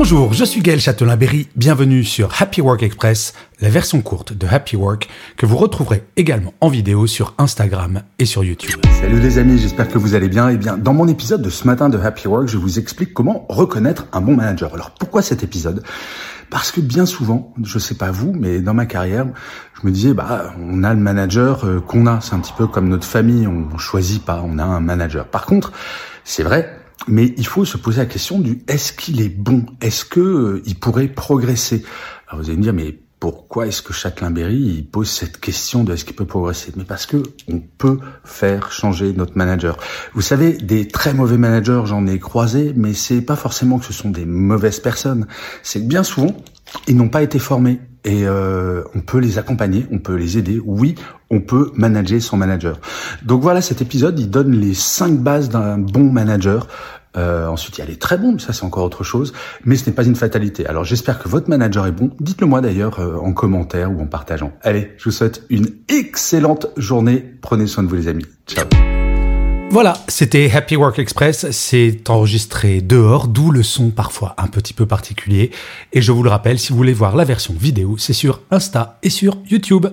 Bonjour, je suis Gaël Châtelain-Berry, bienvenue sur Happy Work Express, la version courte de Happy Work que vous retrouverez également en vidéo sur Instagram et sur YouTube. Salut les amis, j'espère que vous allez bien. Eh bien, dans mon épisode de ce matin de Happy Work, je vous explique comment reconnaître un bon manager. Alors pourquoi cet épisode? Parce que bien souvent, je sais pas vous, mais dans ma carrière, je me disais, bah, on a le manager euh, qu'on a. C'est un petit peu comme notre famille, on choisit pas, on a un manager. Par contre, c'est vrai, mais il faut se poser la question du est-ce qu'il est bon? Est-ce que euh, il pourrait progresser? Alors vous allez me dire mais pourquoi est-ce que Châtelain-Berry pose cette question de est-ce qu'il peut progresser? Mais parce que on peut faire changer notre manager. Vous savez, des très mauvais managers, j'en ai croisé, mais c'est pas forcément que ce sont des mauvaises personnes. C'est bien souvent, ils n'ont pas été formés et euh, on peut les accompagner, on peut les aider. Oui, on peut manager son manager. Donc voilà, cet épisode, il donne les cinq bases d'un bon manager. Euh, ensuite, il y a les très bons, mais ça c'est encore autre chose. Mais ce n'est pas une fatalité. Alors j'espère que votre manager est bon. Dites-le moi d'ailleurs euh, en commentaire ou en partageant. Allez, je vous souhaite une excellente journée. Prenez soin de vous les amis. Ciao. Voilà, c'était Happy Work Express. C'est enregistré dehors, d'où le son parfois un petit peu particulier. Et je vous le rappelle, si vous voulez voir la version vidéo, c'est sur Insta et sur YouTube.